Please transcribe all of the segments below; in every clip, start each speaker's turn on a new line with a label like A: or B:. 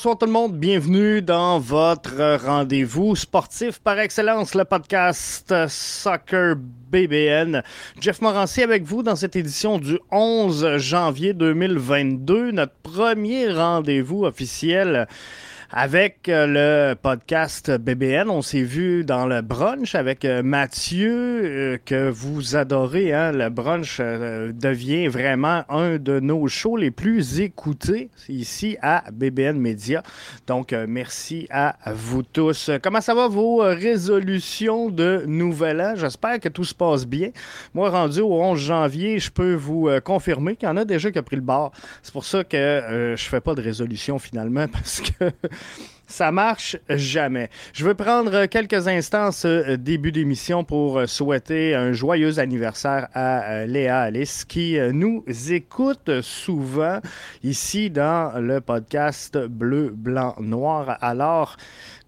A: bonsoir tout le monde. Bienvenue dans votre rendez-vous sportif par excellence, le podcast Soccer BBN. Jeff Morancy avec vous dans cette édition du 11 janvier 2022, notre premier rendez-vous officiel avec euh, le podcast BBN. On s'est vu dans le brunch avec euh, Mathieu, euh, que vous adorez. Hein? Le brunch devient vraiment un de nos shows les plus écoutés ici à BBN Media. Donc, merci à vous tous. Comment ça va vos résolutions de Nouvel An? J'espère que tout se passe bien. Moi, rendu au 11 janvier, je peux vous confirmer qu'il y en a déjà qui a pris le bar. C'est pour ça que je fais pas de résolution finalement parce que ça marche jamais. Je veux prendre quelques instants ce début d'émission pour souhaiter un joyeux anniversaire à euh, Léa Alice qui euh, nous écoute souvent ici dans le podcast Bleu, Blanc, Noir. Alors,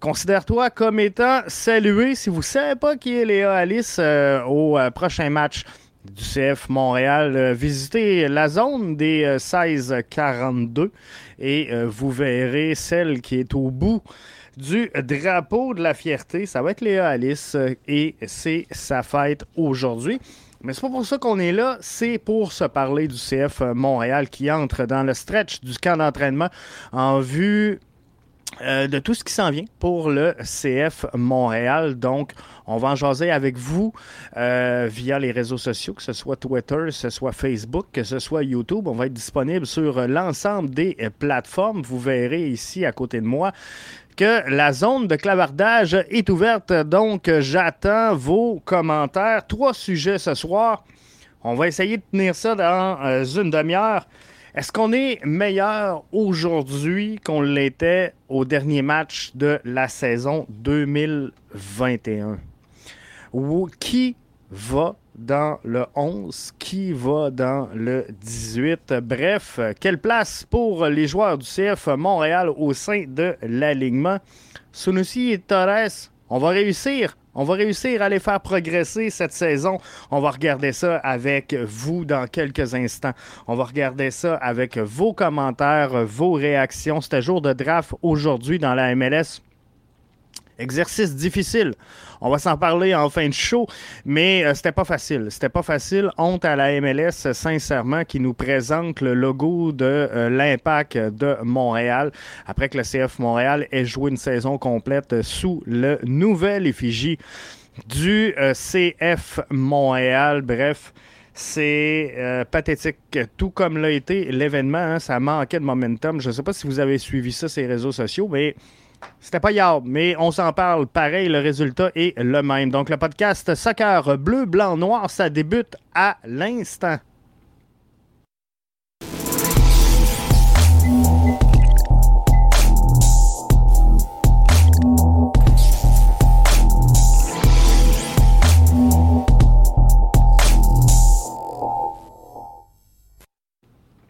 A: considère-toi comme étant salué. Si vous ne savez pas qui est Léa Alice euh, au prochain match du CF Montréal, visitez la zone des 16-42 et euh, vous verrez celle qui est au bout du drapeau de la fierté. Ça va être Léa Alice euh, et c'est sa fête aujourd'hui. Mais c'est pas pour ça qu'on est là, c'est pour se parler du CF Montréal qui entre dans le stretch du camp d'entraînement en vue euh, de tout ce qui s'en vient pour le CF Montréal. Donc, on va en jaser avec vous euh, via les réseaux sociaux, que ce soit Twitter, que ce soit Facebook, que ce soit YouTube. On va être disponible sur l'ensemble des plateformes. Vous verrez ici à côté de moi que la zone de clavardage est ouverte. Donc, j'attends vos commentaires. Trois sujets ce soir. On va essayer de tenir ça dans euh, une demi-heure. Est-ce qu'on est meilleur aujourd'hui qu'on l'était au dernier match de la saison 2021? Ou qui va dans le 11, qui va dans le 18. Bref, quelle place pour les joueurs du CF Montréal au sein de l'alignement? Sunusi et Torres, on va réussir on va réussir à les faire progresser cette saison. On va regarder ça avec vous dans quelques instants. On va regarder ça avec vos commentaires, vos réactions. C'était jour de draft aujourd'hui dans la MLS. Exercice difficile. On va s'en parler en fin de show, mais euh, c'était pas facile. C'était pas facile. Honte à la MLS, sincèrement, qui nous présente le logo de euh, l'Impact de Montréal après que le CF Montréal ait joué une saison complète sous le nouvel effigie du euh, CF Montréal. Bref. C'est pathétique, tout comme l'a été l'événement. Hein, ça manquait de momentum. Je ne sais pas si vous avez suivi ça sur les réseaux sociaux, mais c'était pas hier, mais on s'en parle. Pareil, le résultat est le même. Donc, le podcast Soccer bleu, blanc, noir, ça débute à l'instant.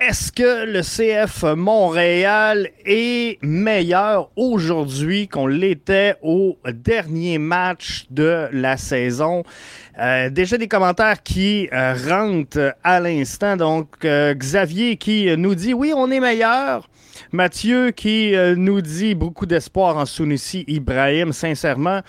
A: Est-ce que le CF Montréal est meilleur aujourd'hui qu'on l'était au dernier match de la saison? Euh, déjà des commentaires qui euh, rentrent à l'instant. Donc, euh, Xavier qui nous dit oui, on est meilleur. Mathieu qui nous dit beaucoup d'espoir en Sunusi Ibrahim. Sincèrement,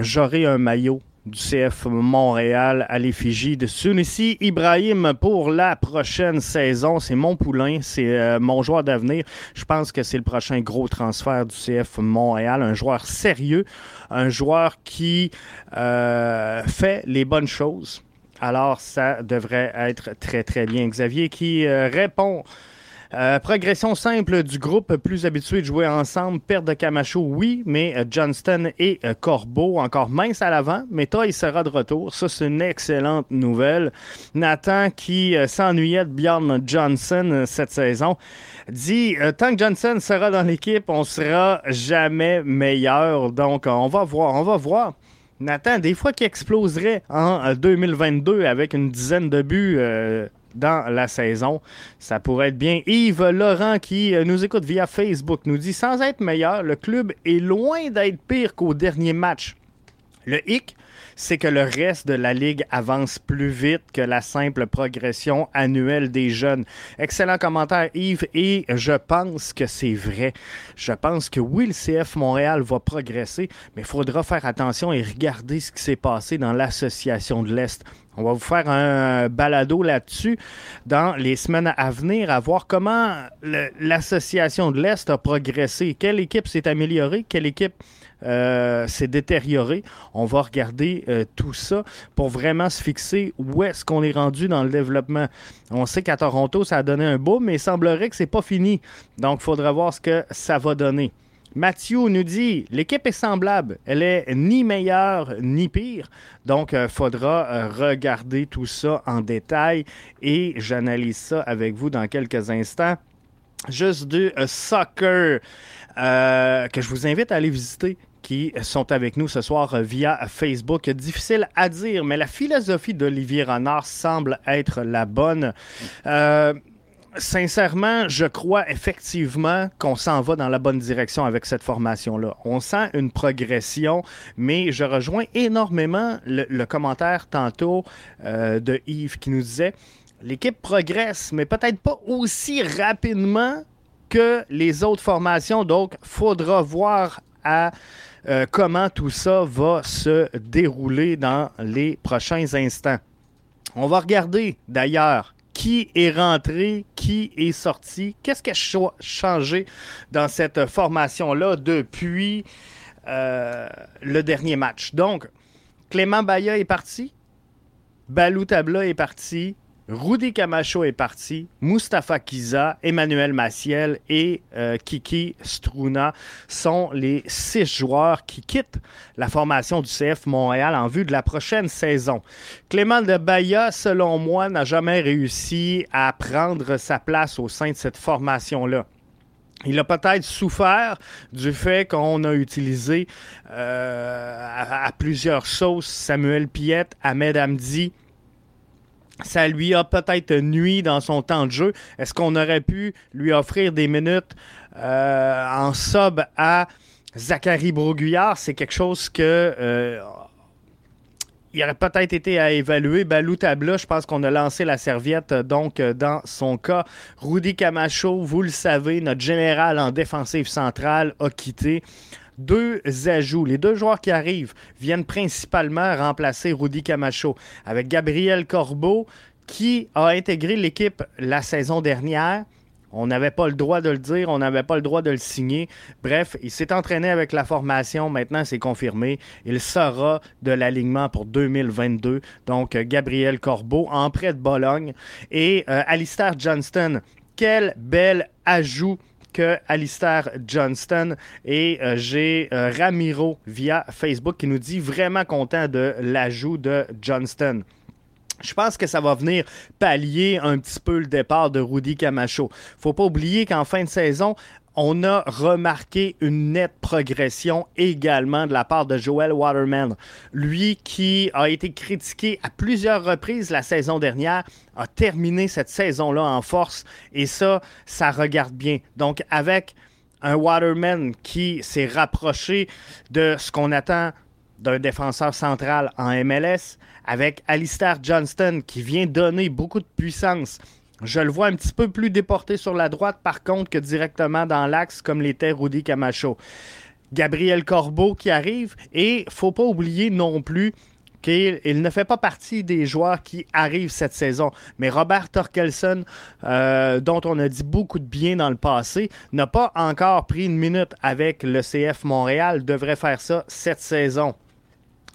A: j'aurai un maillot du CF Montréal à l'effigie de Sunissi Ibrahim pour la prochaine saison. C'est mon poulain, c'est euh, mon joueur d'avenir. Je pense que c'est le prochain gros transfert du CF Montréal. Un joueur sérieux, un joueur qui euh, fait les bonnes choses. Alors, ça devrait être très, très bien. Xavier qui euh, répond euh, progression simple du groupe, plus habitué de jouer ensemble. Perte de Camacho, oui, mais euh, Johnston et euh, Corbeau encore mince à l'avant. Mais toi, il sera de retour. Ça, c'est une excellente nouvelle. Nathan, qui s'ennuyait de Bjorn Johnson cette saison, dit tant que Johnson sera dans l'équipe, on sera jamais meilleur. Donc, on va voir, on va voir. Nathan, des fois qui exploserait en 2022 avec une dizaine de buts dans la saison. Ça pourrait être bien. Yves Laurent qui euh, nous écoute via Facebook nous dit sans être meilleur, le club est loin d'être pire qu'au dernier match. Le hic, c'est que le reste de la ligue avance plus vite que la simple progression annuelle des jeunes. Excellent commentaire, Yves, et je pense que c'est vrai. Je pense que oui, le CF Montréal va progresser, mais il faudra faire attention et regarder ce qui s'est passé dans l'association de l'Est. On va vous faire un balado là-dessus dans les semaines à venir, à voir comment l'association de l'Est a progressé, quelle équipe s'est améliorée, quelle équipe euh, s'est détériorée? On va regarder euh, tout ça pour vraiment se fixer où est-ce qu'on est rendu dans le développement. On sait qu'à Toronto, ça a donné un boom, mais il semblerait que c'est pas fini. Donc, il faudra voir ce que ça va donner. Mathieu nous dit l'équipe est semblable. Elle est ni meilleure ni pire. Donc, il euh, faudra euh, regarder tout ça en détail et j'analyse ça avec vous dans quelques instants. Juste du euh, soccer que je vous invite à aller visiter qui sont avec nous ce soir via Facebook. Difficile à dire, mais la philosophie d'Olivier Renard semble être la bonne sincèrement, je crois effectivement qu'on s'en va dans la bonne direction avec cette formation-là. On sent une progression, mais je rejoins énormément le, commentaire tantôt euh, de Yves qui nous disait l'équipe progresse, mais peut-être pas aussi rapidement que les autres formations. Donc, faudra voir euh, comment tout ça va se dérouler dans les prochains instants. On va regarder d'ailleurs qui est rentré, qui est sorti, qu'est-ce qui a changé dans cette formation-là depuis euh, le dernier match? Donc, Clément Baya est parti, Balou Tabla est parti, Rudy Camacho est parti, Mustapha Kiza, Emmanuel Maciel et euh, Kiki Struna sont les six joueurs qui quittent la formation du CF Montréal en vue de la prochaine saison. Clément de Baya, selon moi, n'a jamais réussi à prendre sa place au sein de cette formation-là. Il a peut-être souffert du fait qu'on a utilisé euh, à, plusieurs sauces Samuel Piette, Ahmed Hamdi, ça lui a peut-être nuit dans son temps de jeu. Est-ce qu'on aurait pu lui offrir des minutes euh, en sub à Zachary Broguillard? C'est quelque chose que euh, il aurait peut-être été à évaluer. Balou Tabla, je pense qu'on a lancé la serviette donc dans son cas. Rudy Camacho, vous le savez, notre général en défensive centrale a quitté deux ajouts. Les deux joueurs qui arrivent viennent principalement remplacer Rudy Camacho avec Gabriel Corbeau qui a intégré l'équipe la saison dernière. On n'avait pas le droit de le dire, on n'avait pas le droit de le signer. Bref, il s'est entraîné avec la formation. Maintenant, c'est confirmé. Il sera de l'alignement pour 2022. Donc, Gabriel Corbeau en prêt de Bologne. Et euh, Alistair Johnston, quel bel ajout que Alistair Johnston. Et euh, j'ai euh, Ramiro via Facebook qui nous dit vraiment content de l'ajout de Johnston. Je pense que ça va venir pallier un petit peu le départ de Rudy Camacho. Faut pas oublier qu'en fin de saison, on a remarqué une nette progression également de la part de Joel Waterman. Lui qui a été critiqué à plusieurs reprises la saison dernière, a terminé cette saison-là en force et ça, ça regarde bien. Donc avec un Waterman qui s'est rapproché de ce qu'on attend d'un défenseur central en MLS, avec Alistair Johnston qui vient donner beaucoup de puissance je le vois un petit peu plus déporté sur la droite, par contre, que directement dans l'axe, comme l'était Rudy Camacho. Gabriel Corbeau qui arrive, et faut pas oublier non plus qu'il ne fait pas partie des joueurs qui arrivent cette saison. Mais Robert Torkelson, euh, dont on a dit beaucoup de bien dans le passé, n'a pas encore pris une minute avec le CF Montréal, devrait faire ça cette saison.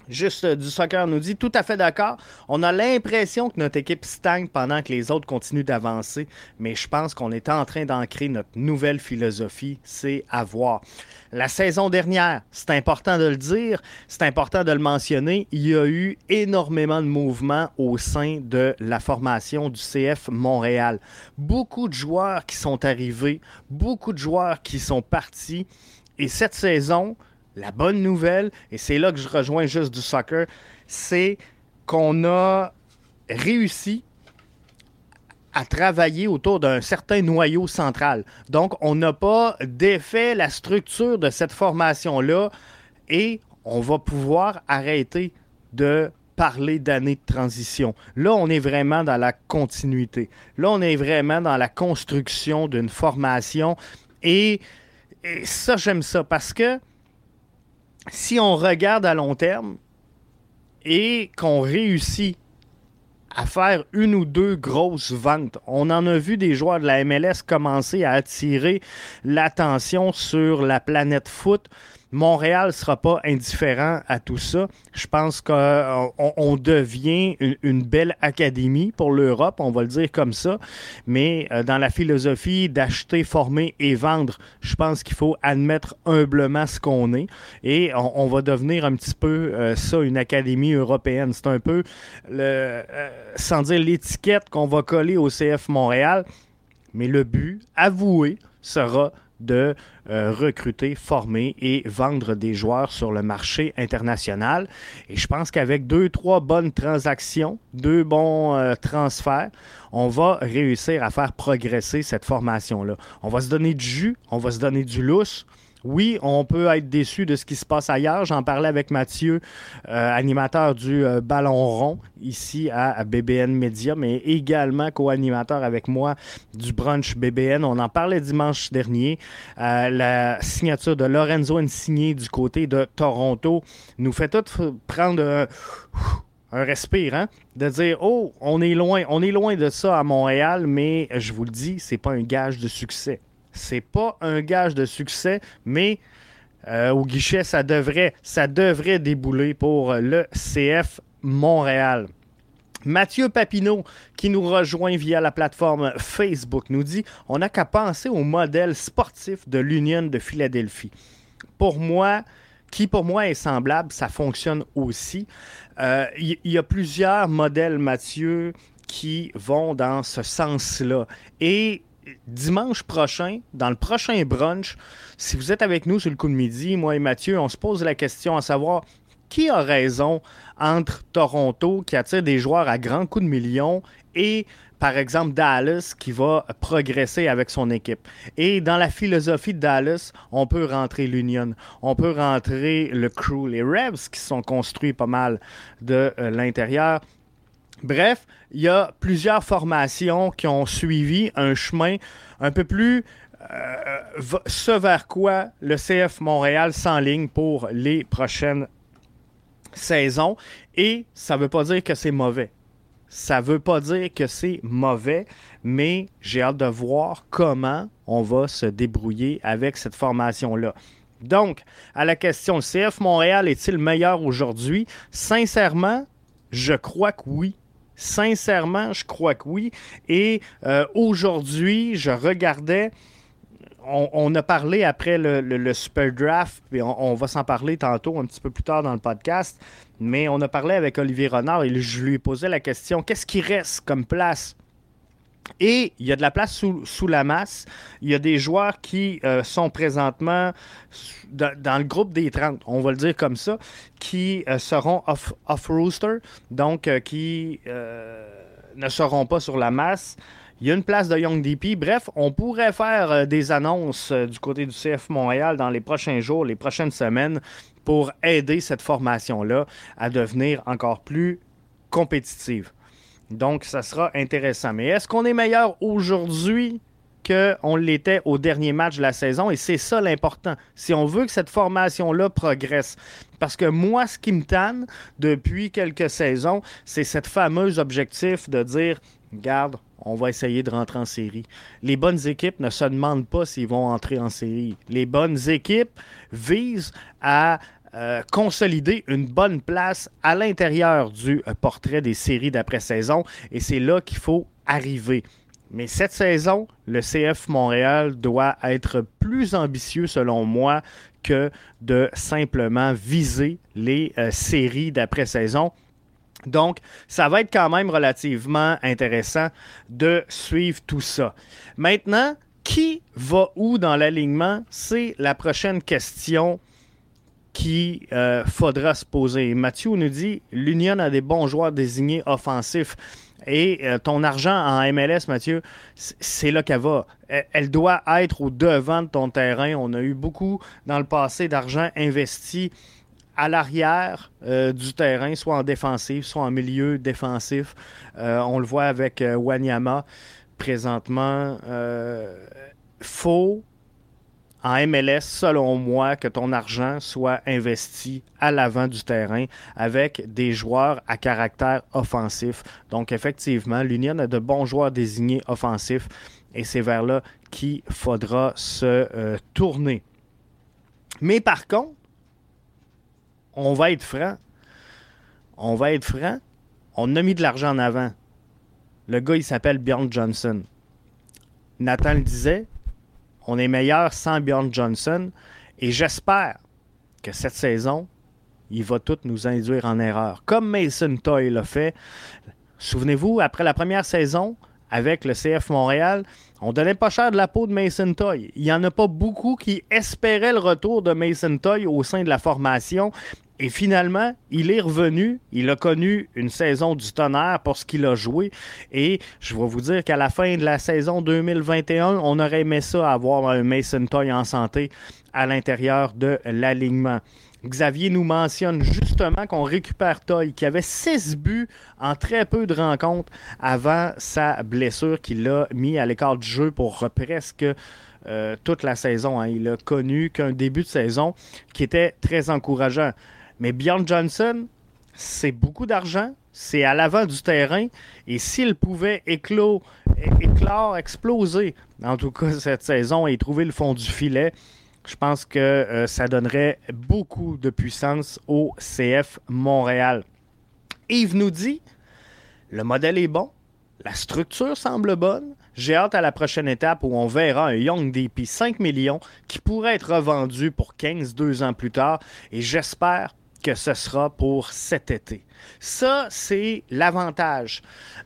A: Juste euh, du soccer nous dit tout à fait d'accord. On a l'impression que notre équipe stagne pendant que les autres continuent d'avancer, mais je pense qu'on est en train d'ancrer notre nouvelle philosophie, c'est à voir. La saison dernière, c'est important de le dire, c'est important de le mentionner, il y a eu énormément de mouvements au sein de la formation du CF Montréal. Beaucoup de joueurs qui sont arrivés, beaucoup de joueurs qui sont partis, et cette saison, la bonne nouvelle, et c'est là que je rejoins juste du soccer, c'est qu'on a réussi à travailler autour d'un certain noyau central. Donc, on n'a pas défait la structure de cette formation-là et on va pouvoir arrêter de parler d'année de transition. Là, on est vraiment dans la continuité. Là, on est vraiment dans la construction d'une formation. Et, et ça, j'aime ça parce que si on regarde à long terme et qu'on réussit à faire une ou deux grosses ventes. On en a vu des joueurs de la MLS commencer à attirer l'attention sur la planète foot. Montréal ne sera pas indifférent à tout ça. Je pense qu'on devient une, belle académie pour l'Europe, on va le dire comme ça. Mais euh, dans la philosophie d'acheter, former et vendre, je pense qu'il faut admettre humblement ce qu'on est. Et on, va devenir un petit peu euh, ça, une académie européenne. C'est un peu, euh, sans dire l'étiquette qu'on va coller au CF Montréal. Mais le but, avoué, sera de euh, recruter, former et vendre des joueurs sur le marché international. Et je pense qu'avec deux, trois bonnes transactions, deux bons euh, transferts, on va réussir à faire progresser cette formation-là. On va se donner du jus, on va se donner du lousse, oui, on peut être déçu de ce qui se passe ailleurs. J'en parlais avec Mathieu, euh, animateur du euh, Ballon rond ici à, BBN Media, mais également co-animateur avec moi du brunch BBN. On en parlait dimanche dernier. Euh, la signature de Lorenzo Insigné du côté de Toronto nous fait tout prendre un respire, hein? de dire oh, on est loin, on est loin de ça à Montréal, mais je vous le dis, c'est pas un gage de succès. C'est pas un gage de succès, mais euh, au guichet, ça devrait, ça devrait débouler pour le CF Montréal. Mathieu Papineau, qui nous rejoint via la plateforme Facebook, nous dit On n'a qu'à penser au modèle sportif de l'Union de Philadelphie. Pour moi, qui pour moi est semblable, ça fonctionne aussi. Il euh, y, a plusieurs modèles, Mathieu, qui vont dans ce sens-là. Et dimanche prochain, dans le prochain brunch, si vous êtes avec nous sur le coup de midi, moi et Mathieu, on se pose la question à savoir qui a raison entre Toronto, qui attire des joueurs à grands coups de millions, et par exemple Dallas qui va progresser avec son équipe? Et dans la philosophie de Dallas, on peut rentrer l'Union, on peut rentrer le crew, les Revs qui sont construits pas mal de euh, l'intérieur. Bref, il y a plusieurs formations qui ont suivi un chemin un peu plus euh, ce vers quoi le CF Montréal s'enligne pour les prochaines saisons. Et ça ne veut pas dire que c'est mauvais. Ça ne veut pas dire que c'est mauvais, mais j'ai hâte de voir comment on va se débrouiller avec cette formation-là. Donc, à la question, le CF Montréal est-il meilleur aujourd'hui? Sincèrement, je crois que oui. Sincèrement, je crois que oui. Et euh, aujourd'hui, je regardais. On, a parlé après le, Super Draft, puis on, va s'en parler tantôt, un petit peu plus tard dans le podcast. Mais on a parlé avec Olivier Renard et je lui ai la question qu'est-ce qui reste comme place et il y a de la place sous, la masse. Il y a des joueurs qui euh, sont présentement dans, le groupe des 30, on va le dire comme ça, qui euh, seront off-rooster, donc euh, qui ne seront pas sur la masse. Il y a une place de Young DP. Bref, on pourrait faire des annonces du côté du CF Montréal dans les prochains jours, les prochaines semaines, pour aider cette formation-là à devenir encore plus compétitive. Donc, ça sera intéressant. Mais est-ce qu'on est meilleur aujourd'hui qu'on l'était au dernier match de la saison? Et c'est ça l'important. Si on veut que cette formation-là progresse. Parce que moi, ce qui me tanne depuis quelques saisons, c'est cette fameuse objectif de dire, garde, on va essayer de rentrer en série. Les bonnes équipes ne se demandent pas s'ils vont entrer en série. Les bonnes équipes visent à euh, consolider une bonne place à l'intérieur du euh, portrait des séries d'après-saison. Et c'est là qu'il faut arriver. Mais cette saison, le CF Montréal doit être plus ambitieux, selon moi, que de simplement viser les euh, séries d'après-saison. Donc, ça va être quand même relativement intéressant de suivre tout ça. Maintenant, qui va où dans l'alignement? C'est la prochaine question qu'il euh, faudra se poser. Mathieu nous dit l'Union a des bons joueurs désignés offensifs. Et euh, ton argent en MLS, Mathieu, c'est là qu'elle va. Elle, doit être au devant de ton terrain. On a eu beaucoup dans le passé d'argent investi à l'arrière du terrain, soit en défensif, soit en milieu défensif. on le voit avec Wanyama présentement. faut en MLS, selon moi, que ton argent soit investi à l'avant du terrain avec des joueurs à caractère offensif. Donc, effectivement, l'Union a de bons joueurs désignés offensifs et c'est vers là qu'il faudra se euh, tourner. Mais par contre, on va être franc. On va être franc. On a mis de l'argent en avant. Le gars, il s'appelle Bjorn Johnson. Nathan le disait, on est meilleur sans Bjorn Johnson. Et j'espère que cette saison, il va tout nous induire en erreur. Comme Mason Toy l'a fait. Souvenez-vous, après la première saison, avec le CF Montréal, on donnait pas cher de la peau de Mason Toy. Il n'y en a pas beaucoup qui espéraient le retour de Mason Toy au sein de la formation. Et finalement, il est revenu. Il a connu une saison du tonnerre pour ce qu'il a joué. Et je vais vous dire qu'à la fin de la saison 2021, on aurait aimé ça avoir un Mason Toy en santé à l'intérieur de l'alignement. Xavier nous mentionne justement qu'on récupère Toy, qui avait six buts en très peu de rencontres avant sa blessure qu'il a mis à l'écart du jeu pour presque euh, toute la saison. Hein. Il a connu qu'un début de saison qui était très encourageant. Mais Bjorn Johnson, c'est beaucoup d'argent, c'est à l'avant du terrain, et s'il pouvait éclore, exploser, en tout cas cette saison, et trouver le fond du filet, je pense que euh, ça donnerait beaucoup de puissance au CF Montréal. Yves nous dit, le modèle est bon, la structure semble bonne, j'ai hâte à la prochaine étape où on verra un Young DP 5 millions qui pourrait être revendu pour 15 deux ans plus tard. Et j'espère que ce sera pour cet été. Ça, c'est l'avantage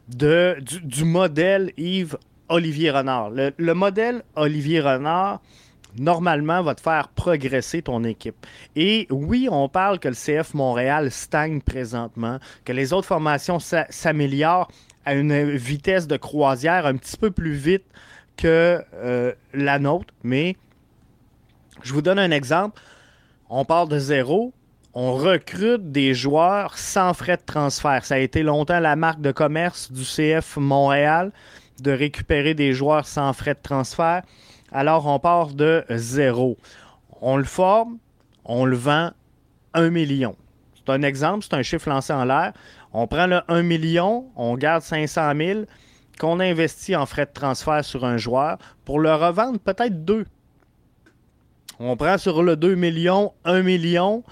A: du, du, modèle Yves Olivier Renard. Le, modèle Olivier Renard, normalement, va te faire progresser ton équipe. Et oui, on parle que le CF Montréal stagne présentement, que les autres formations s'améliorent à une vitesse de croisière un petit peu plus vite que euh, la nôtre. Mais je vous donne un exemple. On part de zéro on recrute des joueurs sans frais de transfert. Ça a été longtemps la marque de commerce du CF Montréal de récupérer des joueurs sans frais de transfert. Alors, on part de zéro. On le forme, on le vend un million. C'est un exemple, c'est un chiffre lancé en l'air. On prend le 1 million, on garde 500 000 qu'on investit en frais de transfert sur un joueur pour le revendre peut-être deux. On prend sur le 2 millions 1 million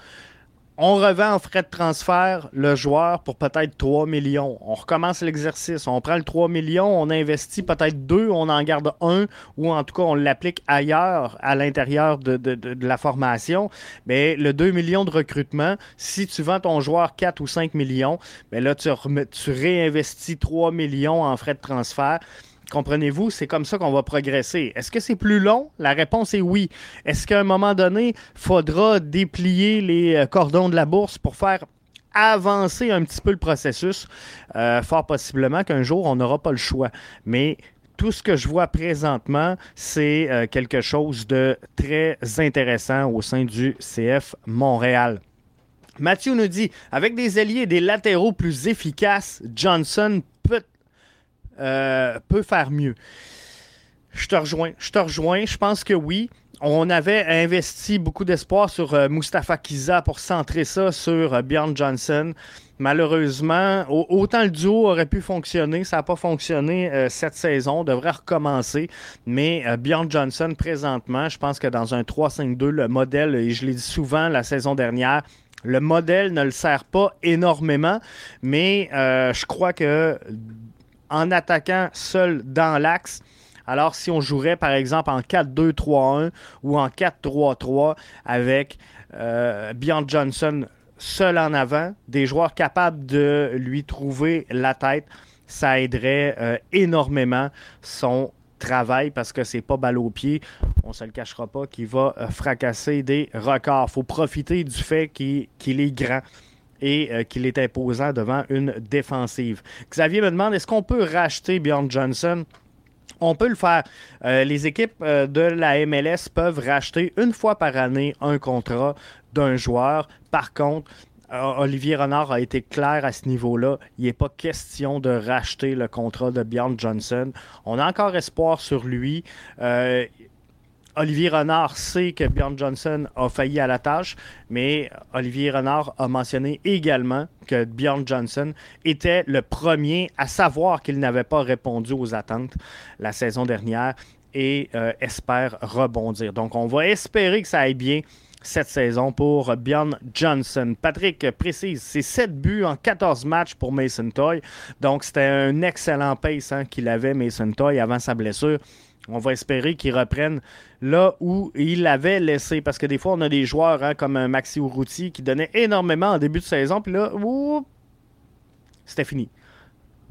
A: on revend en frais de transfert le joueur pour peut-être 3 millions. On recommence l'exercice. On prend le 3 millions, on investit peut-être 2, on en garde un, ou en tout cas, on l'applique ailleurs, à l'intérieur de, la formation. Mais le 2 millions de recrutement, si tu vends ton joueur 4 ou 5 millions, là, tu, tu réinvestis 3 millions en frais de transfert. Comprenez-vous, c'est comme ça qu'on va progresser. Est-ce que c'est plus long? La réponse est oui. Est-ce qu'à un moment donné, faudra déplier les euh, cordons de la bourse pour faire avancer un petit peu le processus? Euh, fort possiblement qu'un jour, on n'aura pas le choix. Mais tout ce que je vois présentement, c'est euh, quelque chose de très intéressant au sein du CF Montréal. Mathieu nous dit, avec des alliés et des latéraux plus efficaces, Johnson euh, peut faire mieux. Je te rejoins. Je te rejoins. Je pense que oui. On avait investi beaucoup d'espoir sur euh, Mustafa Kiza pour centrer ça sur euh, Bjorn Johnson. Malheureusement, autant le duo aurait pu fonctionner, ça n'a pas fonctionné cette saison. On devrait recommencer. Mais Bjorn Johnson, présentement, je pense que dans un 3-5-2, le modèle, et je l'ai dit souvent la saison dernière, le modèle ne le sert pas énormément, mais je crois que en attaquant seul dans l'axe. Alors, si on jouerait par exemple en 4-2-3-1 ou en 4-3-3 avec euh, Bjorn Johnson seul en avant, des joueurs capables de lui trouver la tête, ça aiderait euh, énormément son travail parce que c'est pas balle au pied. On se le cachera pas qu'il va euh, fracasser des records. Il faut profiter du fait qu'il est grand et euh, qu'il est imposant devant une défensive. Xavier me demande est-ce qu'on peut racheter Bjorn Johnson? On peut le faire. Euh, les équipes euh, de la MLS peuvent racheter une fois par année un contrat d'un joueur. Par contre, Olivier Renard a été clair à ce niveau-là. Il n'est pas question de racheter le contrat de Bjorn Johnson. On a encore espoir sur lui. Olivier Renard sait que Bjorn Johnson a failli à la tâche, mais Olivier Renard a mentionné également que Bjorn Johnson était le premier à savoir qu'il n'avait pas répondu aux attentes la saison dernière et euh, espère rebondir. Donc, on va espérer que ça aille bien cette saison pour Bjorn Johnson. Patrick précise, c'est 7 buts en 14 matchs pour Mason Toy. Donc, c'était un excellent pace hein, qu'il avait, Mason Toy, avant sa blessure. On va espérer qu'il reprenne là où il l'avait laissé. Parce que des fois, on a des joueurs hein, comme Maxi Urruti qui donnait énormément en début de saison. Puis là, c'était fini.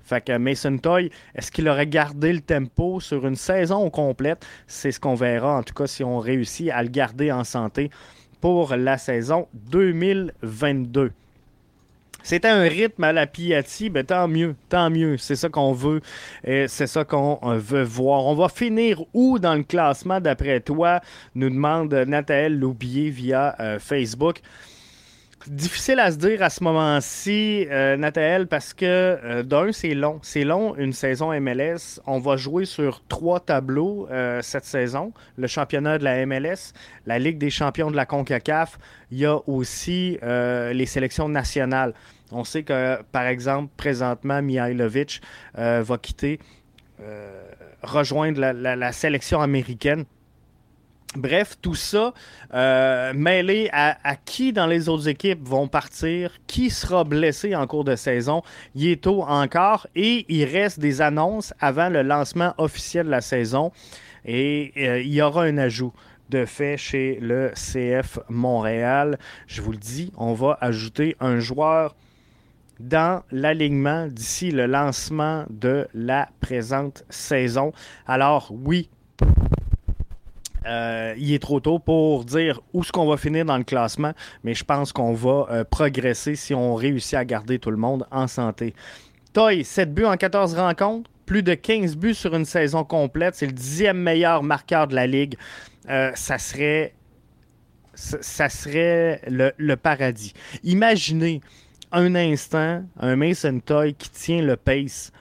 A: Fait que Mason Toy, est-ce qu'il aurait gardé le tempo sur une saison complète? C'est ce qu'on verra, en tout cas, si on réussit à le garder en santé pour la saison 2022. C'était un rythme à la Piatti, ben tant mieux, tant mieux. C'est ça qu'on veut, et c'est ça qu'on euh, veut voir. On va finir où dans le classement d'après toi? Nous demande Nathalie Loubier via euh, Facebook. Difficile à se dire à ce moment-ci, euh, parce que euh, d'un, c'est long. C'est long, une saison MLS. On va jouer sur trois tableaux euh, cette saison. Le championnat de la MLS, la Ligue des champions de la CONCACAF. Il y a aussi les sélections nationales. On sait que, par exemple, présentement, Mihailovic va quitter, rejoindre la sélection américaine. Bref, tout ça euh, mêlé à, qui dans les autres équipes vont partir, qui sera blessé en cours de saison. Il est tôt encore et il reste des annonces avant le lancement officiel de la saison. Et euh, il y aura un ajout de fait chez le CF Montréal. Je vous le dis, on va ajouter un joueur dans l'alignement d'ici le lancement de la présente saison. Alors oui, euh, il est trop tôt pour dire où est-ce qu'on va finir dans le classement, mais je pense qu'on va euh, progresser si on réussit à garder tout le monde en santé. Toy, 7 buts en 14 rencontres, plus de 15 buts sur une saison complète. C'est le dixième meilleur marqueur de la Ligue. Euh, ça serait, ça serait le, paradis. Imaginez un instant un Mason Toy qui tient le pace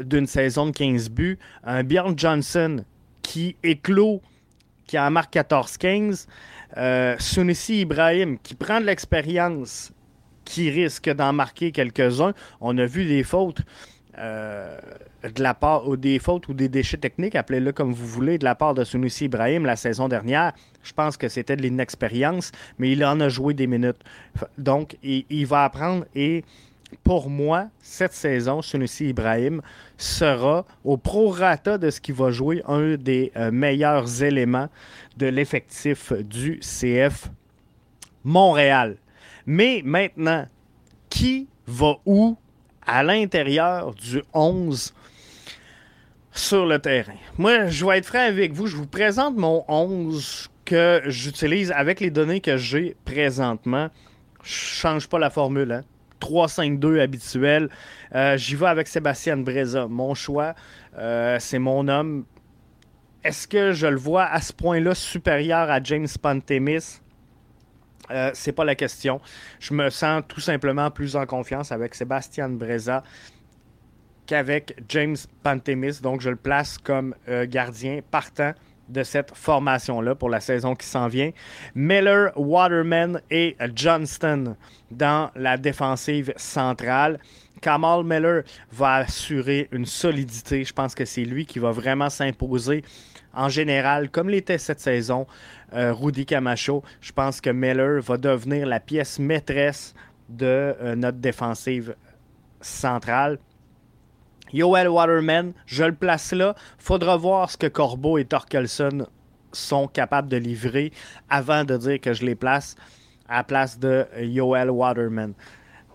A: d'une saison de 15 buts, un Bjorn Johnson qui éclot, qui en marque 14-15. Euh, Ibrahim, qui prend de l'expérience, qui risque d'en marquer quelques-uns. On a vu des fautes. Euh, de la part ou des ou des déchets techniques, appelez-le comme vous voulez, de la part de Sunusi Ibrahim la saison dernière. Je pense que c'était de l'inexpérience, mais il en a joué des minutes. Donc, il va apprendre et pour moi, cette saison, Sunusi Ibrahim sera au prorata de ce qui va jouer un des euh, meilleurs éléments de l'effectif du CF Montréal. Mais maintenant, qui va où à l'intérieur du 11 sur le terrain? Moi, je vais être franc avec vous. Je vous présente mon 11 que j'utilise avec les données que j'ai présentement. Je change pas la formule. Hein? 3-5-2 habituel. Euh, j'y vais avec Sébastien Breza. Mon choix, euh, c'est mon homme. Est-ce que je le vois à ce point-là supérieur à James Pantemis? Euh, c'est pas la question. Je me sens tout simplement plus en confiance avec Sébastien Breza qu'avec James Pantemis. Donc, je le place comme gardien partant de cette formation-là pour la saison qui s'en vient. Miller, Waterman et Johnston dans la défensive centrale. Kamal Miller va assurer une solidité. Je pense que c'est lui qui va vraiment s'imposer en général, comme l'était cette saison. Euh, Rudy Camacho, je pense que Miller va devenir la pièce maîtresse de euh, notre défensive centrale. Yoel Waterman, je le place là. Faudra voir ce que Corbeau et Torkelson sont capables de livrer avant de dire que je les place à la place de Yoel Waterman.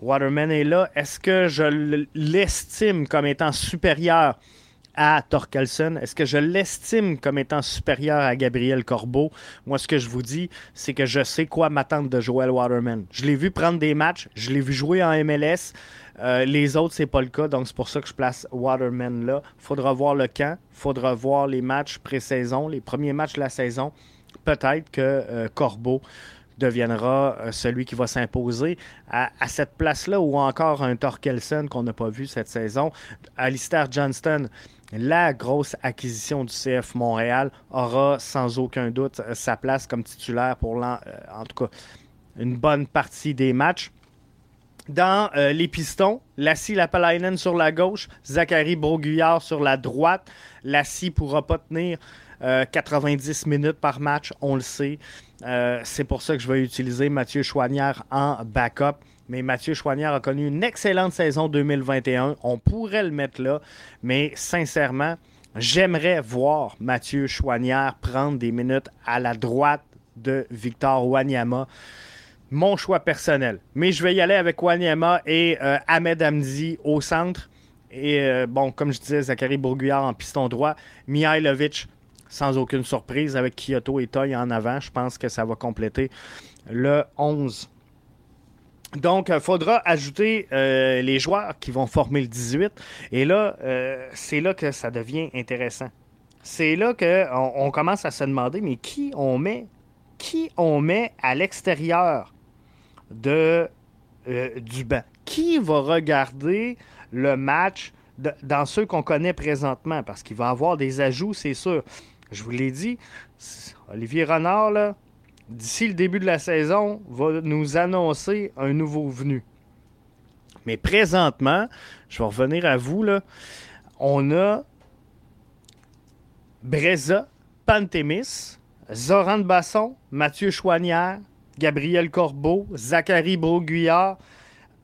A: Waterman est là. Est-ce que je l'estime comme étant supérieur à Torkelson? Est-ce que je l'estime comme étant supérieur à Gabriel Corbeau? Moi, ce que je vous dis, c'est que je sais quoi m'attendre de Joel Waterman. Je l'ai vu prendre des matchs, je l'ai vu jouer en MLS. Euh, les autres, c'est pas le cas, donc c'est pour ça que je place Waterman là. Faudra voir le camp, faudra voir les matchs pré-saison, les premiers matchs de la saison. Peut-être que euh, Corbeau deviendra euh, celui qui va s'imposer à, cette place-là ou encore un Torkelson qu'on n'a pas vu cette saison. Alistair Johnston, la grosse acquisition du CF Montréal, aura sans aucun doute sa place comme titulaire pour en tout cas une bonne partie des matchs. Dans euh, les pistons, Lassie Lapalainen sur la gauche, Zachary Broguillard sur la droite. Lassie ne pourra pas tenir 90 euh, minutes par match, on le sait. Euh, c'est pour ça que je vais utiliser Mathieu Chouanière en backup. Mais Mathieu Chouanière a connu une excellente saison 2021. On pourrait le mettre là, mais sincèrement, j'aimerais voir Mathieu Chouanière prendre des minutes à la droite de Victor Wanyama mon choix personnel. Mais je vais y aller avec Wanyama et euh, Ahmed Hamdi au centre. Et euh, bon, comme je disais, Zachary Bourguillard en piston droit. Mihailovic, sans aucune surprise, avec Kyoto et Toy en avant. Je pense que ça va compléter le 11. Donc, il euh, faudra ajouter les joueurs qui vont former le 18. Et là, c'est là que ça devient intéressant. C'est là qu'on on commence à se demander, mais qui on met, qui on met à l'extérieur? De, euh. Qui va regarder le match dans ceux qu'on connaît présentement? Parce qu'il va avoir des ajouts, c'est sûr. Je vous l'ai dit, Olivier Renard, d'ici le début de la saison, va nous annoncer un nouveau venu. Mais présentement, je vais revenir à vous, là, on a Breza, Pantémis, Zoran Basson, Mathieu Chouanière, Gabriel Corbeau, Zachary Broguillard,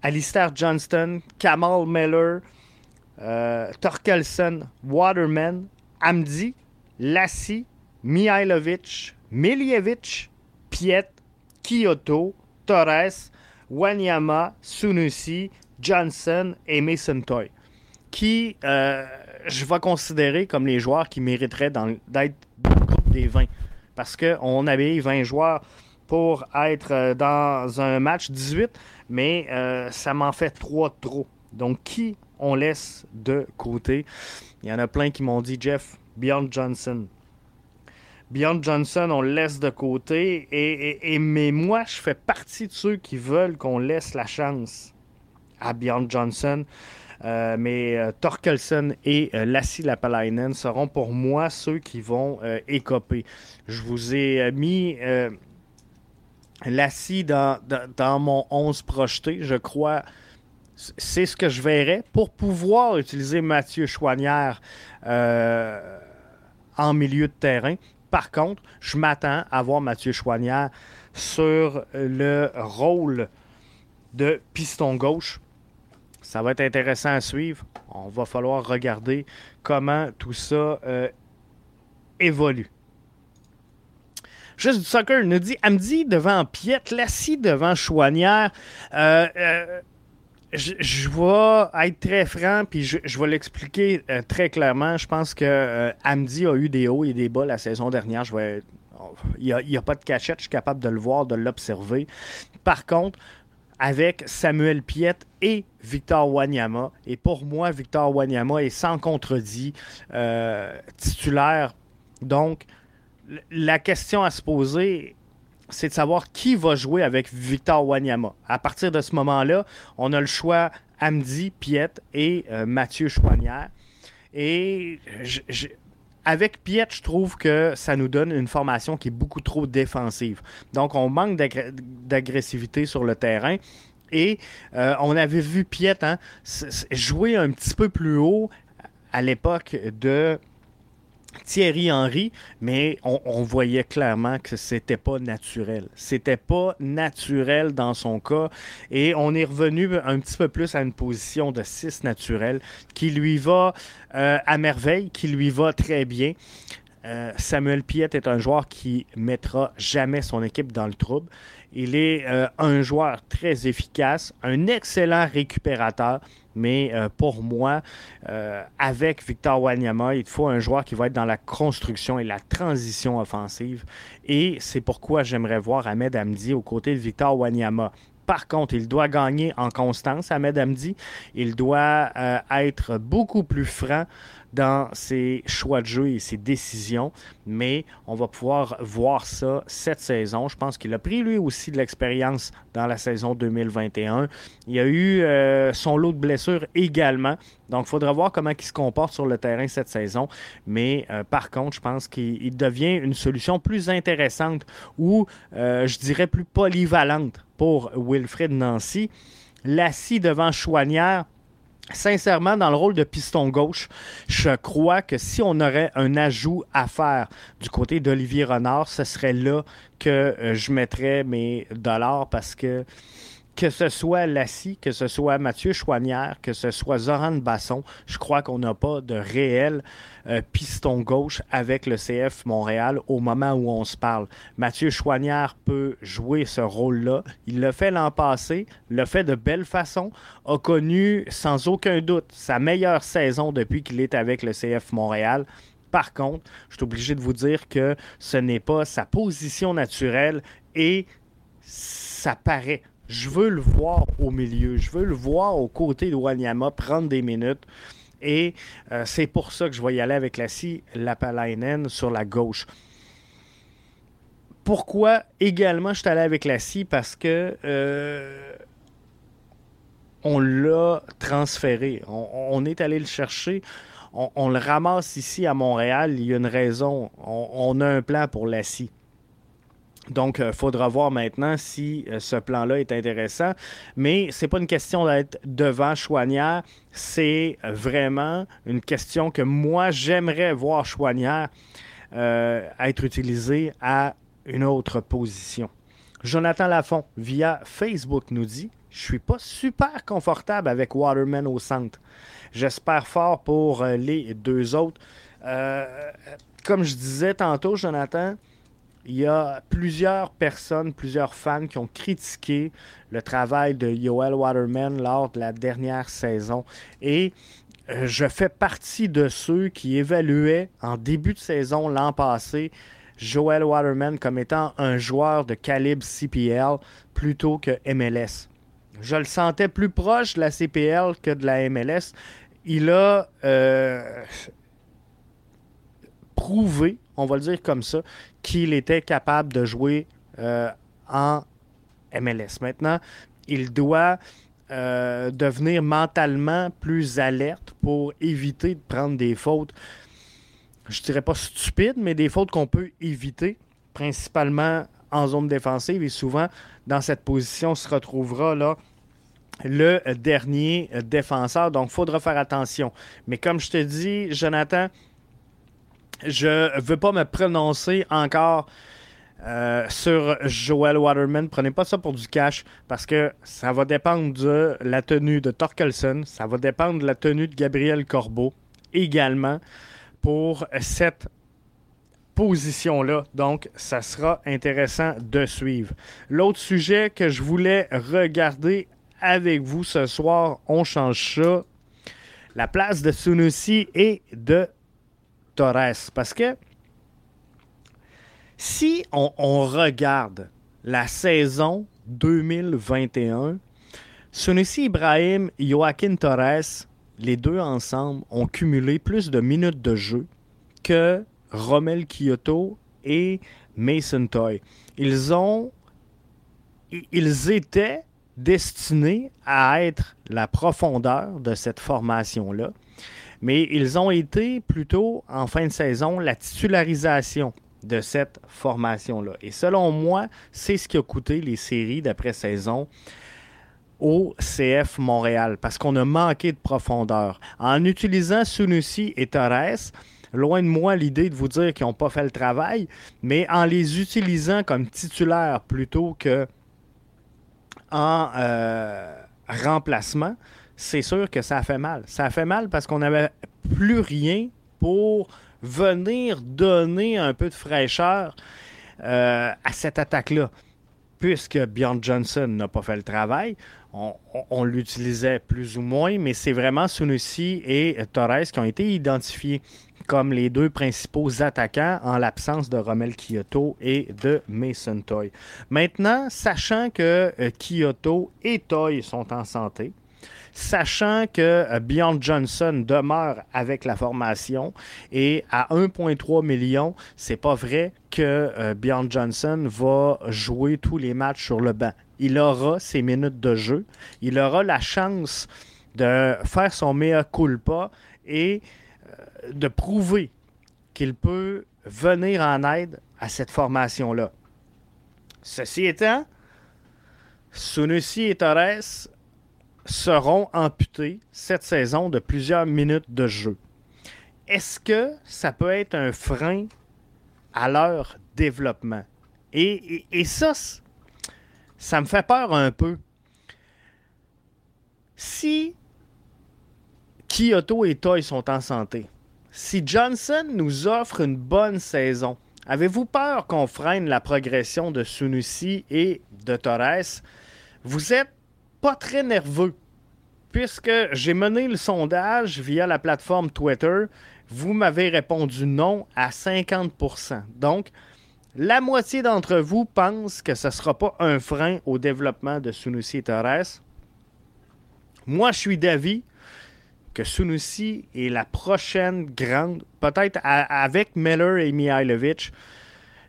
A: Alistair Johnston, Kamal Miller, euh, Torkelson, Waterman, Amdi, Lassie, Mihailovic, Miljevic, Piet, Kyoto, Torres, Wanyama, Sunusi, Johnson et Mason Toy, qui euh, je vais considérer comme les joueurs qui mériteraient d'être dans le groupe des 20. Parce qu'on avait 20 joueurs pour être euh, dans un match 18, mais euh, ça m'en fait trois trop. Donc, qui on laisse de côté? Il y en a plein qui m'ont dit, Jeff, Beyond Johnson. Beyond Johnson, on le laisse de côté. Et, mais moi, je fais partie de ceux qui veulent qu'on laisse la chance à Beyond Johnson. Euh, mais Torkelson et Lassie Lapalainen seront pour moi ceux qui vont écoper. Je vous ai mis Lassie dans, dans, mon 11 projeté, je crois, c'est ce que je verrais pour pouvoir utiliser Mathieu Chouanière euh, en milieu de terrain. Par contre, je m'attends à voir Mathieu Chouanière sur le rôle de piston gauche. Ça va être intéressant à suivre. On va falloir regarder comment tout ça euh, évolue. Juste du soccer nous dit Amdi devant Piet, Lassie devant Chouanière. Euh, euh, je, vais être très franc, puis je, vais l'expliquer euh, très clairement. Je pense que Amdi a eu des hauts et des bas la saison dernière. Je il n'y a, pas de cachette, je suis capable de le voir, de l'observer. Par contre, avec Samuel Piet et Victor Wanyama, et pour moi, Victor Wanyama est sans contredit titulaire. Donc, la question à se poser, c'est de savoir qui va jouer avec Victor Wanyama. À partir de ce moment-là, on a le choix Amdi, Piet et euh, Mathieu Chouanière. Et avec Piet, je trouve que ça nous donne une formation qui est beaucoup trop défensive. Donc, on manque d'agressivité sur le terrain. Et euh, on avait vu Piet hein, jouer un petit peu plus haut à l'époque de Thierry Henry, mais on, voyait clairement que c'était pas naturel. C'était pas naturel dans son cas. Et on est revenu un petit peu plus à une position de 6 naturel qui lui va euh, à merveille, qui lui va très bien. Euh, Samuel Piet est un joueur qui mettra jamais son équipe dans le trouble. Il est euh, un joueur très efficace, un excellent récupérateur. Mais euh, pour moi, euh, avec Victor Wanyama, il faut un joueur qui va être dans la construction et la transition offensive. Et c'est pourquoi j'aimerais voir Ahmed Hamdi aux côtés de Victor Wanyama. Par contre, il doit gagner en constance, Ahmed Hamdi. Il doit être beaucoup plus franc dans ses choix de jeu et ses décisions, mais on va pouvoir voir ça cette saison. Je pense qu'il a pris lui aussi de l'expérience dans la saison 2021. Il a eu euh, son lot de blessures également, donc il faudra voir comment il se comporte sur le terrain cette saison. Mais euh, par contre, je pense qu'il devient une solution plus intéressante ou euh, je dirais plus polyvalente pour Wilfred Nancy. Lassie devant Chouanière, Sincèrement, dans le rôle de piston gauche, je crois que si on aurait un ajout à faire du côté d'Olivier Renard, ce serait là que euh, je mettrais mes dollars parce que que ce soit Lassie, que ce soit Mathieu Chouanière, que ce soit Zoran Basson, je crois qu'on n'a pas de réel euh, piston gauche avec le CF Montréal au moment où on se parle. Mathieu Chouanière peut jouer ce rôle-là. Il l'a fait l'an passé, l'a fait de belle façon, a connu sans aucun doute sa meilleure saison depuis qu'il est avec le CF Montréal. Par contre, je suis obligé de vous dire que ce n'est pas sa position naturelle et ça paraît je veux le voir au milieu. Je veux le voir aux côtés de Wanyama prendre des minutes. Et euh, c'est pour ça que je vais y aller avec la scie Lapalainen sur la gauche. Pourquoi également je suis allé avec la scie? Parce que euh, on l'a transféré. On, est allé le chercher. On, le ramasse ici à Montréal. Il y a une raison. On, a un plan pour la scie. Donc, il euh, faudra voir maintenant si euh, ce plan-là est intéressant. Mais ce n'est pas une question d'être devant Chouanière. C'est vraiment une question que moi, j'aimerais voir Chouanière euh, être utilisé à une autre position. Jonathan Lafont, via Facebook, nous dit Je suis pas super confortable avec Waterman au centre. J'espère fort pour les deux autres. comme je disais tantôt, Jonathan, il y a plusieurs personnes, plusieurs fans qui ont critiqué le travail de Yoel Waterman lors de la dernière saison. Et euh, je fais partie de ceux qui évaluaient en début de saison l'an passé Joel Waterman comme étant un joueur de calibre CPL plutôt que MLS. Je le sentais plus proche de la CPL que de la MLS. Il a euh, prouvé, on va le dire comme ça, qu'il était capable de jouer euh, en MLS. Maintenant, il doit euh, devenir mentalement plus alerte pour éviter de prendre des fautes, je dirais pas stupides, mais des fautes qu'on peut éviter, principalement en zone défensive. Et souvent, dans cette position, se retrouvera le dernier défenseur. Donc, il faudra faire attention. Mais comme je te dis, Jonathan, je ne veux pas me prononcer encore euh, sur Joel Waterman. Prenez pas ça pour du cash parce que ça va dépendre de la tenue de Torkelson. Ça va dépendre de la tenue de Gabriel Corbeau également pour cette position-là. Donc, ça sera intéressant de suivre. L'autre sujet que je voulais regarder avec vous ce soir, on change ça. La place de Sunusi et de Torres. Parce que si on, regarde la saison 2021, Sunusi Ibrahim et Joaquin Torres, les deux ensemble, ont cumulé plus de minutes de jeu que Romel Kyoto et Mason Toy. Ils ont. Ils étaient destinés à être la profondeur de cette formation-là mais ils ont été plutôt en fin de saison la titularisation de cette formation-là. Et selon moi, c'est ce qui a coûté les séries d'après-saison au CF Montréal, parce qu'on a manqué de profondeur. En utilisant Sunusi et Torres, loin de moi l'idée de vous dire qu'ils n'ont pas fait le travail, mais en les utilisant comme titulaires plutôt que en euh, remplacement, c'est sûr que ça a fait mal. Ça a fait mal parce qu'on n'avait plus rien pour venir donner un peu de fraîcheur euh, à cette attaque-là. puisque Bjorn Johnson n'a pas fait le travail, on, l'utilisait plus ou moins, mais c'est vraiment Sunusi et Torres qui ont été identifiés comme les deux principaux attaquants en l'absence de Romel Kyoto et de Mason Toy. Maintenant, sachant que euh, Kyoto et Toy sont en santé, sachant que euh, Bjorn Johnson demeure avec la formation et à 1,3 million, c'est pas vrai que euh, Bjorn Johnson va jouer tous les matchs sur le banc. Il aura ses minutes de jeu, il aura la chance de faire son meilleur culpa et euh, de prouver qu'il peut venir en aide à cette formation-là. Ceci étant, Sunusi et Torres seront amputés cette saison de plusieurs minutes de jeu. Est-ce que ça peut être un frein à leur développement? Et, ça, ça me fait peur un peu. Si Kyoto et Toy sont en santé, si Johnson nous offre une bonne saison, avez-vous peur qu'on freine la progression de Sunusi et de Torres? Vous êtes pas très nerveux. Puisque j'ai mené le sondage via la plateforme Twitter, vous m'avez répondu non à 50%. Donc, la moitié d'entre vous pense que ce ne sera pas un frein au développement de Sunusi et Torres. Moi, je suis d'avis que Sunusi est la prochaine grande, peut-être avec Miller et Mihailovic,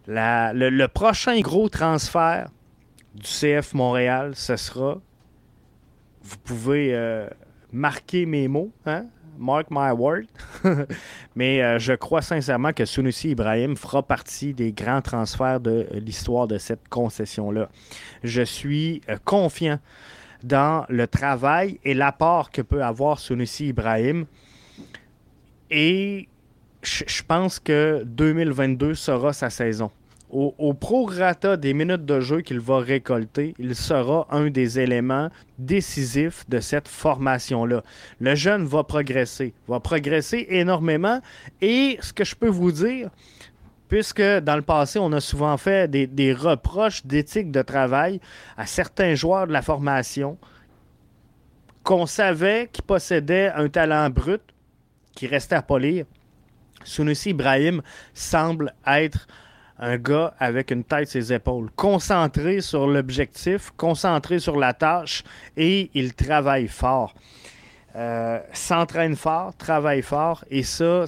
A: le, prochain gros transfert du CF Montréal, ce sera vous pouvez euh, marquer mes mots, hein? Mark my word. Mais euh, je crois sincèrement que Sunusi Ibrahim fera partie des grands transferts de l'histoire de cette concession-là. Je suis euh, confiant dans le travail et l'apport que peut avoir Sunusi Ibrahim. Et je pense que 2022 sera sa saison au, au prorata des minutes de jeu qu'il va récolter, il sera un des éléments décisifs de cette formation-là. Le jeune va progresser, va progresser énormément. Et ce que je peux vous dire, puisque dans le passé, on a souvent fait des, reproches d'éthique de travail à certains joueurs de la formation, qu'on savait qu'ils possédaient un talent brut qui restait à polir. Sunusi Ibrahim semble être un gars avec une tête ses épaules, concentré sur l'objectif, concentré sur la tâche et il travaille fort. Euh, s'entraîne fort, travaille fort et ça,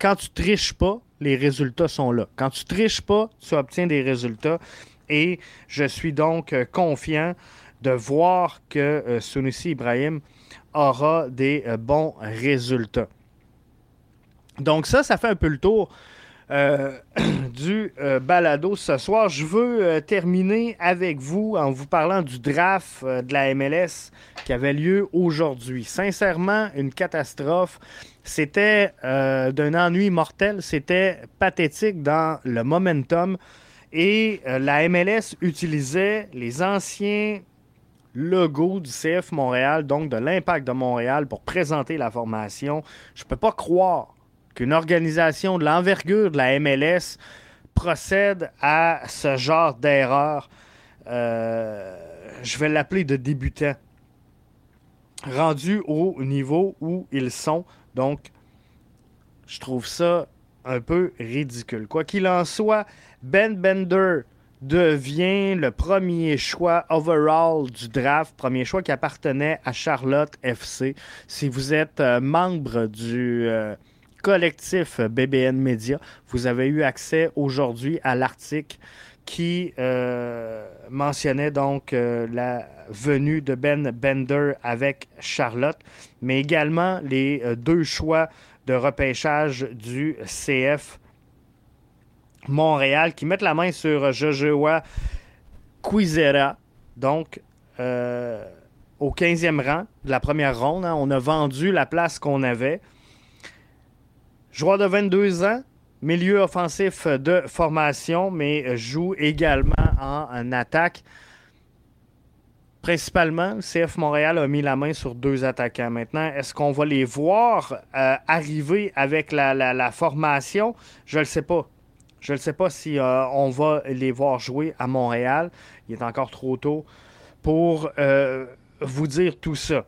A: quand tu triches pas, les résultats sont là. Quand tu triches pas, tu obtiens des résultats et je suis donc euh, confiant de voir que euh, Sunusi Ibrahim aura des bons résultats. Donc ça, ça fait un peu le tour euh, du euh, balado ce soir. Je veux euh, terminer avec vous en vous parlant du draft de la MLS qui avait lieu aujourd'hui. Sincèrement, une catastrophe. C'était d'un ennui mortel. C'était pathétique dans le momentum. Et la MLS utilisait les anciens logos du CF Montréal, donc de l'Impact de Montréal, pour présenter la formation. Je ne peux pas croire qu'une organisation de l'envergure de la MLS procède à ce genre d'erreur, euh, je vais l'appeler de débutant, rendu au niveau où ils sont. Donc, je trouve ça un peu ridicule. Quoi qu'il en soit, Ben Bender devient le premier choix overall du draft, premier choix qui appartenait à Charlotte FC. Si vous êtes euh, membre du... Euh, collectif BBN Media. Vous avez eu accès aujourd'hui à l'article qui euh, mentionnait donc euh, la venue de Ben Bender avec Charlotte, mais également les euh, deux choix de repêchage du CF Montréal qui mettent la main sur Jojoa Quizera, donc au 15e rang de la première ronde. Hein. on a vendu la place qu'on avait. Joueur de 22 ans, milieu offensif de formation, mais joue également en, attaque. Principalement, CF Montréal a mis la main sur deux attaquants. Maintenant, est-ce qu'on va les voir euh, arriver avec la, formation? Je ne le sais pas. Je ne sais pas si euh, on va les voir jouer à Montréal. Il est encore trop tôt pour euh, vous dire tout ça.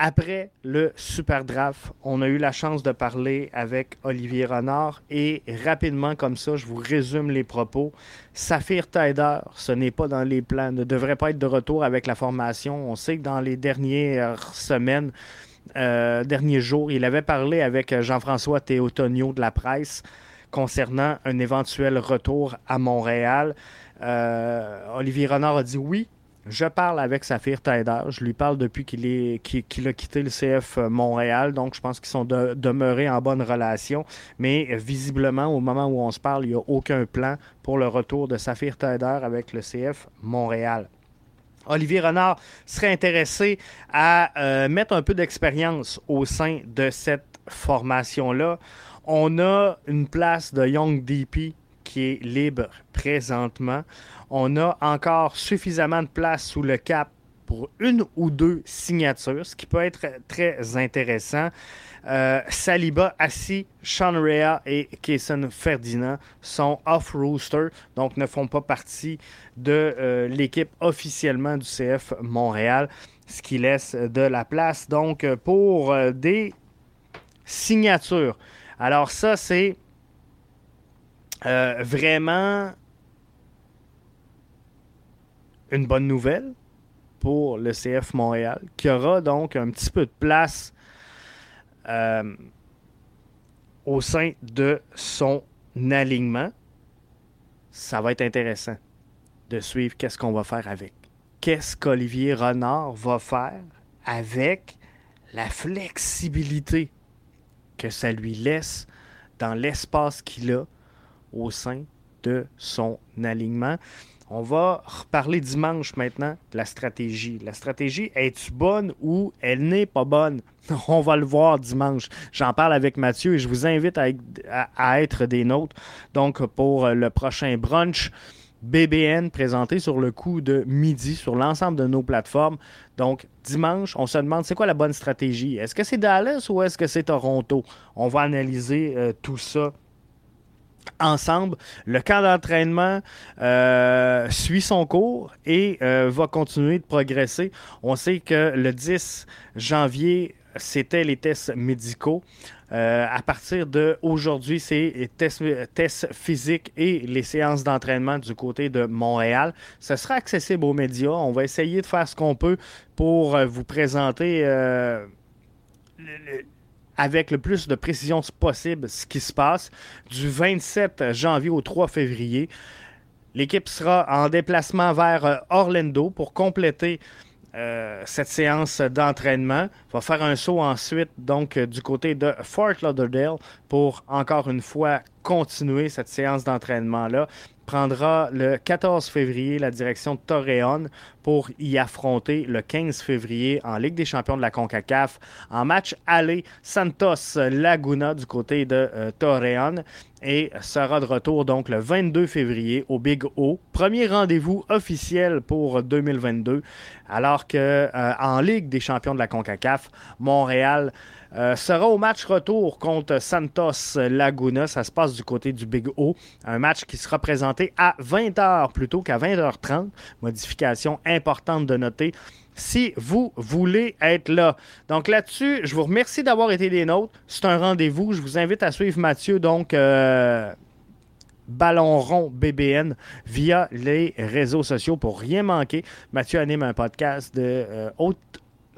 A: Après le Super Draft, on a eu la chance de parler avec Olivier Renard et rapidement comme ça, je vous résume les propos. Saphir Taider, ce n'est pas dans les plans, ne devrait pas être de retour avec la formation. On sait que dans les dernières semaines, euh, derniers jours, il avait parlé avec Jean-François Théotonio de la presse concernant un éventuel retour à Montréal. Euh, Olivier Renard a dit oui, je parle avec Saphir Taider. Je lui parle depuis qu'il a quitté le CF Montréal. Donc, je pense qu'ils sont demeurés en bonne relation. Mais visiblement, au moment où on se parle, il n'y a aucun plan pour le retour de Saphir Taider avec le CF Montréal. Olivier Renard serait intéressé à euh, mettre un peu d'expérience au sein de cette formation-là. On a une place de Young DP qui est libre présentement on a encore suffisamment de place sous le cap pour une ou deux signatures, ce qui peut être très intéressant. Euh, Saliba, Assi, Sean Rea et Kaysen Ferdinand sont off-rooster, donc ne font pas partie de euh, l'équipe officiellement du CF Montréal, ce qui laisse de la place donc pour euh, des signatures. Alors ça, c'est vraiment une bonne nouvelle pour le CF Montréal, qui aura donc un petit peu de place euh, au sein de son alignement. Ça va être intéressant de suivre qu'est-ce qu'on va faire avec. Qu'est-ce qu'Olivier Renard va faire avec la flexibilité que ça lui laisse dans l'espace qu'il a au sein de son alignement. On va reparler dimanche maintenant de la stratégie. La stratégie, est-tu bonne ou elle n'est pas bonne? On va le voir dimanche. J'en parle avec Mathieu et je vous invite à, être des nôtres. Donc, pour le prochain brunch, BBN présenté sur le coup de midi sur l'ensemble de nos plateformes. Donc, dimanche, on se demande c'est quoi la bonne stratégie? Est-ce que c'est Dallas ou est-ce que c'est Toronto? On va analyser euh, tout ça ensemble. Le camp d'entraînement euh, suit son cours et euh, va continuer de progresser. On sait que le 10 janvier, c'était les tests médicaux. Euh, à partir d'aujourd'hui, c'est les tests, tests, physiques et les séances d'entraînement du côté de Montréal. Ce sera accessible aux médias. On va essayer de faire ce qu'on peut pour vous présenter avec le plus de précision possible ce qui se passe du 27 janvier au 3 février. L'équipe sera en déplacement vers euh, Orlando pour compléter euh, cette séance d'entraînement. Va faire un saut ensuite donc euh, du côté de Fort Lauderdale pour encore une fois continuer cette séance d'entraînement-là prendra le 14 février la direction de Torreón pour y affronter le 15 février en Ligue des champions de la CONCACAF en match aller Santos Laguna du côté de euh, Torreón et sera de retour donc le 22 février au Big O. Premier rendez-vous officiel pour 2022 alors que euh, en Ligue des champions de la CONCACAF, Montréal euh, sera au match retour contre Santos Laguna. Ça se passe du côté du Big O. Un match qui sera présenté à 20h plutôt qu'à 20h30. Modification importante de noter si vous voulez être là. Donc là-dessus, je vous remercie d'avoir été des nôtres. C'est un rendez-vous. Je vous invite à suivre Mathieu, donc euh, Ballon rond BBN via les réseaux sociaux pour rien manquer. Mathieu anime un podcast de euh, haute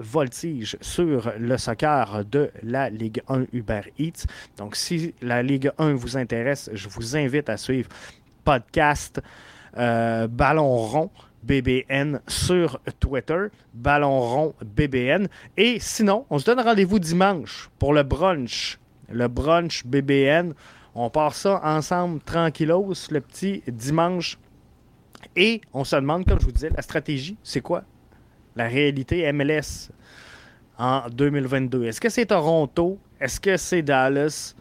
A: voltige sur le soccer de la Ligue 1 Uber Eats. Donc, si la Ligue 1 vous intéresse, je vous invite à suivre podcast euh, Ballon rond. BBN sur Twitter, Ballon rond BBN. Et sinon, on se donne rendez-vous dimanche pour le brunch. Le brunch BBN. On part ça ensemble tranquillos le petit dimanche. Et on se demande, comme je vous disais, la stratégie, c'est quoi? La réalité MLS en 2022. Est-ce que c'est Toronto? Est-ce que c'est Dallas?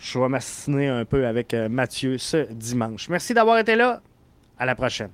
A: Je vais m'assiner un peu avec euh, Mathieu ce dimanche. Merci d'avoir été là. À la prochaine.